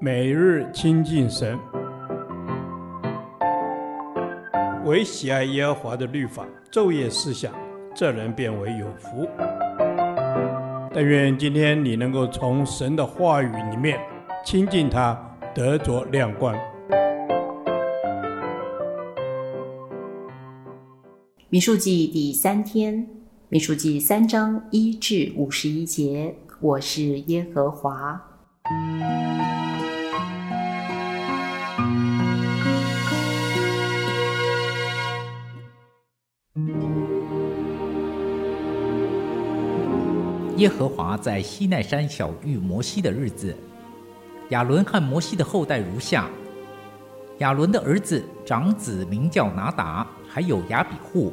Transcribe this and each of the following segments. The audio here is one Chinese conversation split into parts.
每日亲近神，唯喜爱耶和华的律法，昼夜思想，这人便为有福。但愿今天你能够从神的话语里面亲近他，得着亮光。民数记第三天，民数记三章一至五十一节，我是耶和华。耶和华在西奈山晓諭摩西的日子，亚伦和摩西的后代如下：亚伦的儿子长子名叫拿达，还有亚比户、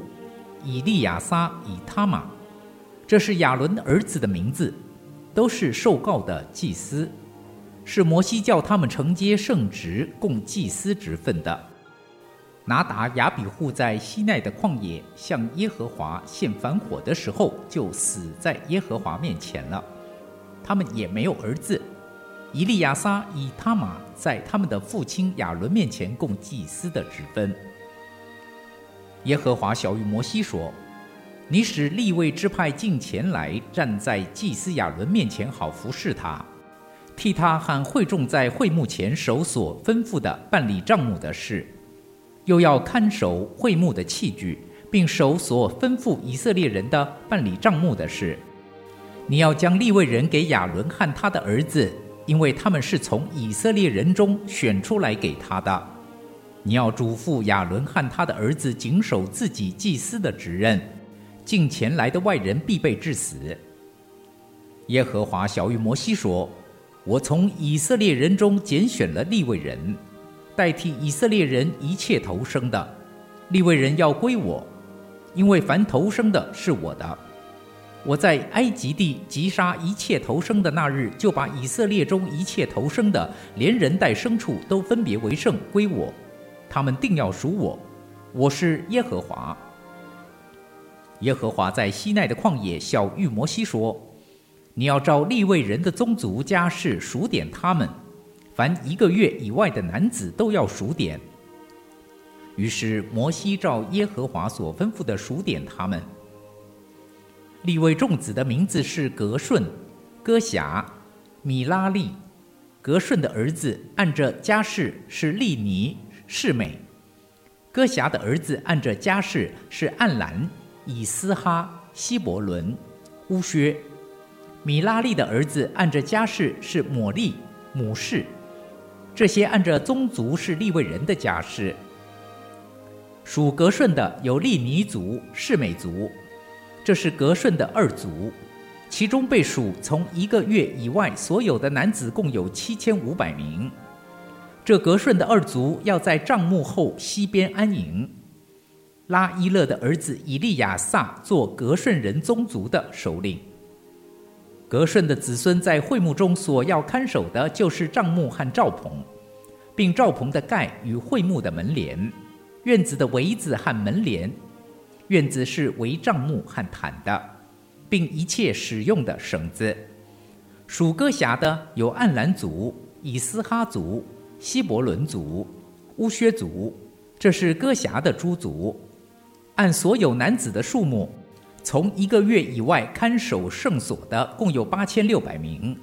以利亚撒、以他玛，这是亚伦的儿子的名字。都是受告的祭司，是摩西叫他们承接圣职，供祭司职分的。拿达、亚比户在西奈的旷野向耶和华献燔火的时候，就死在耶和华面前了。他们也没有儿子。以利亚撒、以他玛在他们的父亲亚伦面前供祭司的职分。耶和华晓諭摩西说。你使利未支派近前来，站在祭司亚伦面前，好服侍他，替他和会众在会幕前守所吩咐的办理账目的事，又要看守会幕的器具，并守所吩咐以色列人的办理账目的事。你要将立位人给亚伦和他的儿子，因为他们是从以色列人中选出来给他的。你要嘱咐亚伦和他的儿子，谨守自己祭司的职任。近前来的外人必被致死。耶和华晓諭摩西说：“我从以色列人中拣选了立位人，代替以色列人一切投生的，利未人要归我，因为凡投生的是我的。我在埃及地击杀一切投生的那日，就把以色列中一切投生的，连人带牲畜都分别为圣归我，他们定要属我。我是耶和华。”耶和华在西奈的旷野晓諭摩西说：“你要照利未人的宗族家世数点他们，凡一个月以外的男子都要数点。”于是摩西照耶和华所吩咐的数点他们。立位众子的名字是革顺、哥辖、米拉利。革顺的儿子按着家室是利尼、示美；哥辖的儿子按着家室是暗兰。以斯哈、希伯伦、乌薛，米拉利的儿子按着家室是抹利、母氏，这些按着宗族是利未人的家室。属格顺的有利尼族、示每族，这是格顺的二族，其中被数从一个月以外所有的男子共有七千五百名。这格顺的二族要在帐幕后西边安营。拉伊勒的儿子以利亚撒做格顺人宗族的首领。格顺的子孙在会幕中所要看守的，就是帐幕和帐篷，并帐篷的盖与会幕的门帘，院子的围子和门帘，院子是围帐幕和毯的，并一切使用的绳子。属歌辖的有暗兰族、以斯哈族、希伯伦族、乌薛族，这是歌辖的诸族。按所有男子的数目，从一个月以外看守圣所的共有八千六百名。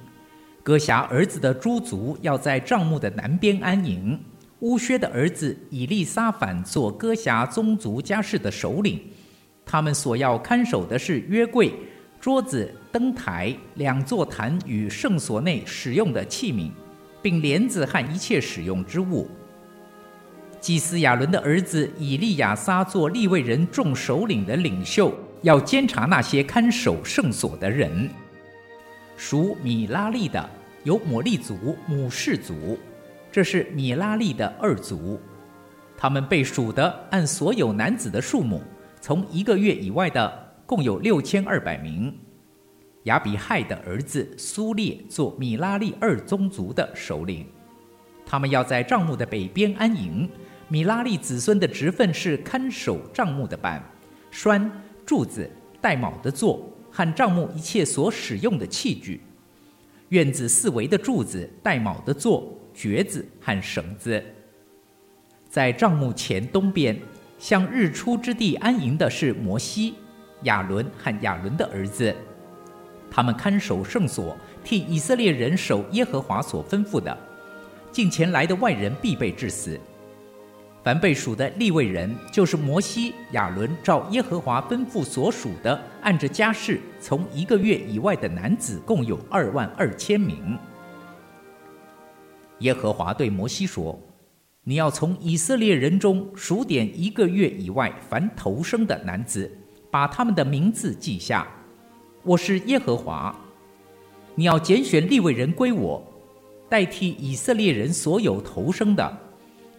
哥辖儿子的诸族要在帐幕的南边安营。乌薛的儿子以利撒反做哥辖宗族家室的首领。他们所要看守的是约柜、桌子、灯台、两座坛与圣所内使用的器皿，并帘子和一切使用之物。祭司亚伦的儿子以利亚撒做利未人众首领的领袖，要监察那些看守圣所的人。属米拉利的有抹利族、母氏族，这是米拉利的二族。他们被数的按所有男子的数目，从一个月以外的共有六千二百名。亚比亥的儿子苏列做米拉利二宗族的首领，他们要在帐幕的北边安营。米拉利子孙的职分是看守帐幕的板、栓、柱子、带卯的座和帐幕一切所使用的器具。院子四围的柱子、带卯的座、橛子和绳子。在帐幕前东边，向日出之地安营的是摩西、亚伦和亚伦的儿子，他们看守圣所，替以色列人守耶和华所吩咐的。近前来的外人必被致死。凡被数的立位人，就是摩西、亚伦照耶和华吩咐所属的，按着家世，从一个月以外的男子，共有二万二千名。耶和华对摩西说：“你要从以色列人中数点一个月以外凡头生的男子，把他们的名字记下。我是耶和华。你要拣选立位人归我，代替以色列人所有头生的。”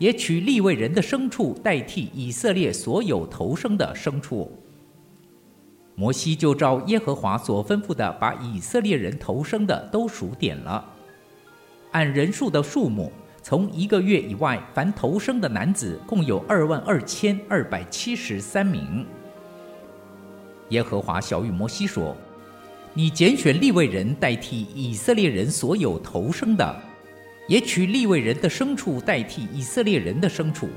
也取利未人的牲畜代替以色列所有头生的牲畜。摩西就照耶和华所吩咐的，把以色列人头生的都数点了，按人数的数目，从一个月以外凡头生的男子共有二万二千二百七十三名。耶和华晓諭摩西说：“你拣选利未人代替以色列人所有头生的。”也取利未人的牲畜代替以色列人的牲畜，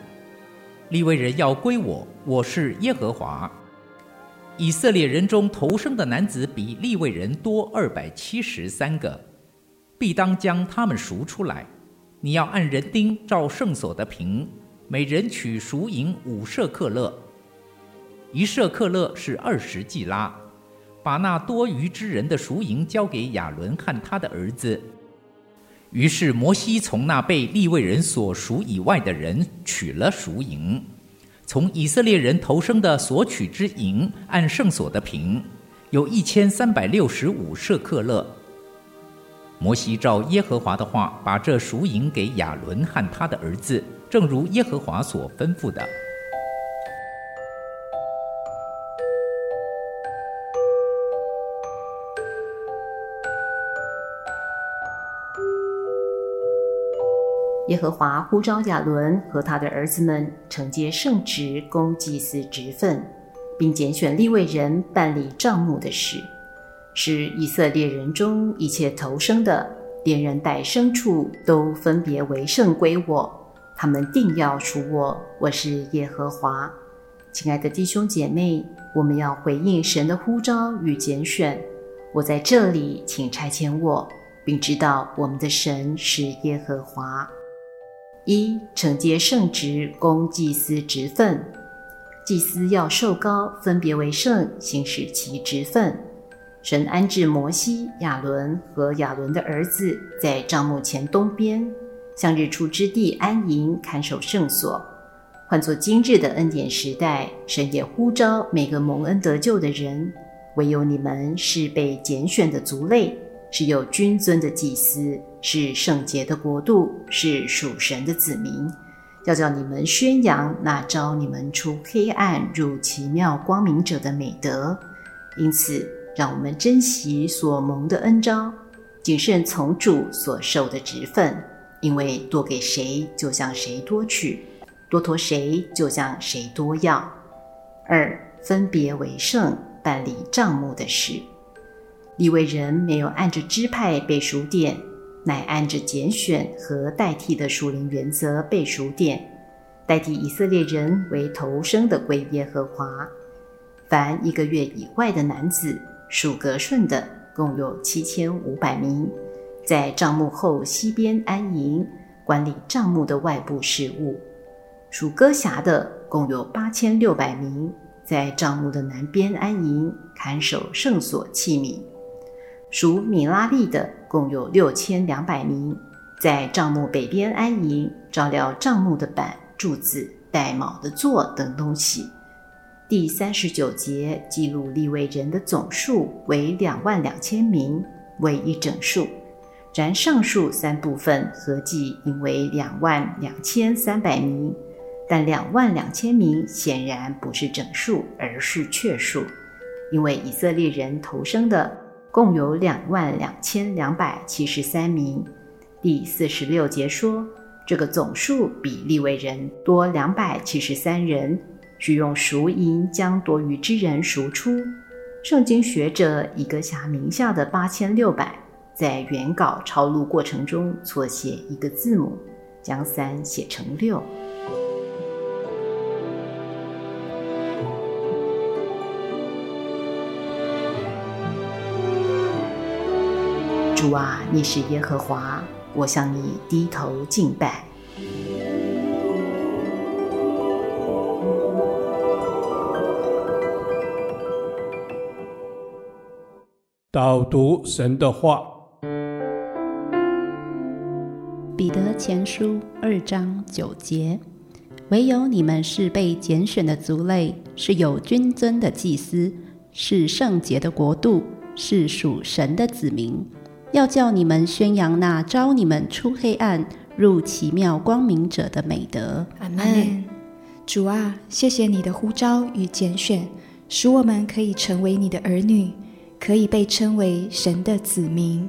利未人要归我，我是耶和华。以色列人中头生的男子比利未人多二百七十三个，必当将他们赎出来。你要按人丁照圣所的平，每人取赎银五舍客勒，一舍客勒是二十季拉。把那多余之人的赎银交给亚伦和他的儿子。于是摩西从那被利未人所赎以外的人取了赎银，从以色列人头生的所取之银，按圣所的平，有一千三百六十五舍客勒。摩西照耶和华的话，把这赎银给亚伦和他的儿子，正如耶和华所吩咐的。耶和华呼召亚伦和他的儿子们承接圣职，供祭司职分，并拣选利未人办理账目的事，使以色列人中一切投生的，连人带牲畜都分别为圣归我。他们定要属我，我是耶和华。亲爱的弟兄姐妹，我们要回应神的呼召与拣选。我在这里，请差遣我，并知道我们的神是耶和华。一承接圣职，供祭司职分。祭司要受膏，分别为圣，行使其职分。神安置摩西、亚伦和亚伦的儿子在帐幕前东边，向日出之地安营，看守圣所。换作今日的恩典时代，神也呼召每个蒙恩得救的人，唯有你们是被拣选的族类。是有君尊的祭司，是圣洁的国度，是属神的子民，要叫你们宣扬那招你们出黑暗入奇妙光明者的美德。因此，让我们珍惜所蒙的恩召，谨慎从主所受的职分，因为多给谁，就向谁多取；多托谁，就向谁多要。二，分别为圣，办理账目的事。利未人没有按着支派被数点，乃按着拣选和代替的属灵原则被数点，代替以色列人为头生的归耶和华。凡一个月以外的男子，属革顺的，共有七千五百名，在帐幕后西边安营，管理帐幕的外部事务；属哥辖的，共有八千六百名，在帐幕的南边安营，看守圣所器皿。属米拉利的共有六千两百名，在帐幕北边安营，照料帐幕的板、柱子、带铆的座等东西。第三十九节记录利未人的总数为两万两千名，为一整数。然上述三部分合计应为两万两千三百名，但两万两千名显然不是整数，而是确数，因为以色列人投生的。共有两万两千两百七十三名。第四十六节说，这个总数比利未人多两百七十三人，需用赎银将多余之人赎出。圣经学者以哥辖名下的八千六百，在原稿抄录过程中错写一个字母，将三写成六。主啊，你是耶和华，我向你低头敬拜。导读神的话，彼得前书二章九节：唯有你们是被拣选的族类，是有君尊的祭司，是圣洁的国度，是属神的子民。要叫你们宣扬那招你们出黑暗入奇妙光明者的美德。阿门。主啊，谢谢你的呼召与拣选，使我们可以成为你的儿女，可以被称为神的子民。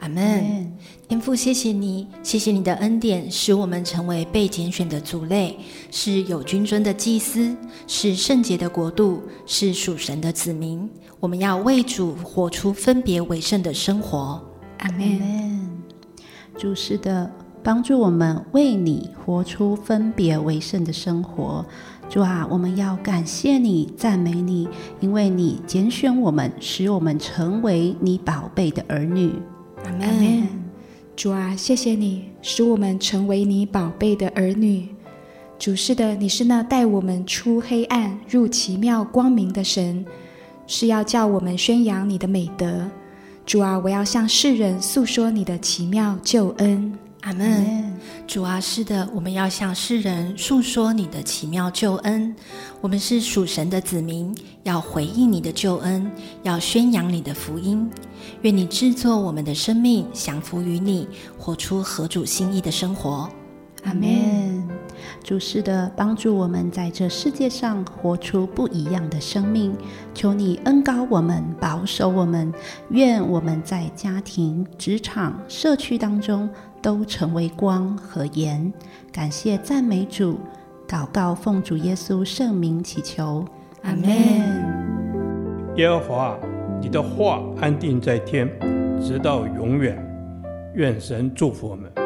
阿门。天父，谢谢你，谢谢你的恩典，使我们成为被拣选的族类，是有君尊的祭司，是圣洁的国度，是属神的子民。我们要为主活出分别为圣的生活。阿门。主是的，帮助我们为你活出分别为圣的生活。主啊，我们要感谢你，赞美你，因为你拣选我们，使我们成为你宝贝的儿女。阿门。主啊，谢谢你，使我们成为你宝贝的儿女。主是的，你是那带我们出黑暗入奇妙光明的神，是要叫我们宣扬你的美德。主啊，我要向世人诉说你的奇妙救恩。阿门。主啊，是的，我们要向世人诉说你的奇妙救恩。我们是属神的子民，要回应你的救恩，要宣扬你的福音。愿你制作我们的生命，降服于你，活出合主心意的生活。阿门。主是的，帮助我们在这世界上活出不一样的生命。求你恩高我们，保守我们。愿我们在家庭、职场、社区当中都成为光和盐。感谢赞美主，祷告奉主耶稣圣名祈求。阿门。耶和华，你的话安定在天，直到永远。愿神祝福我们。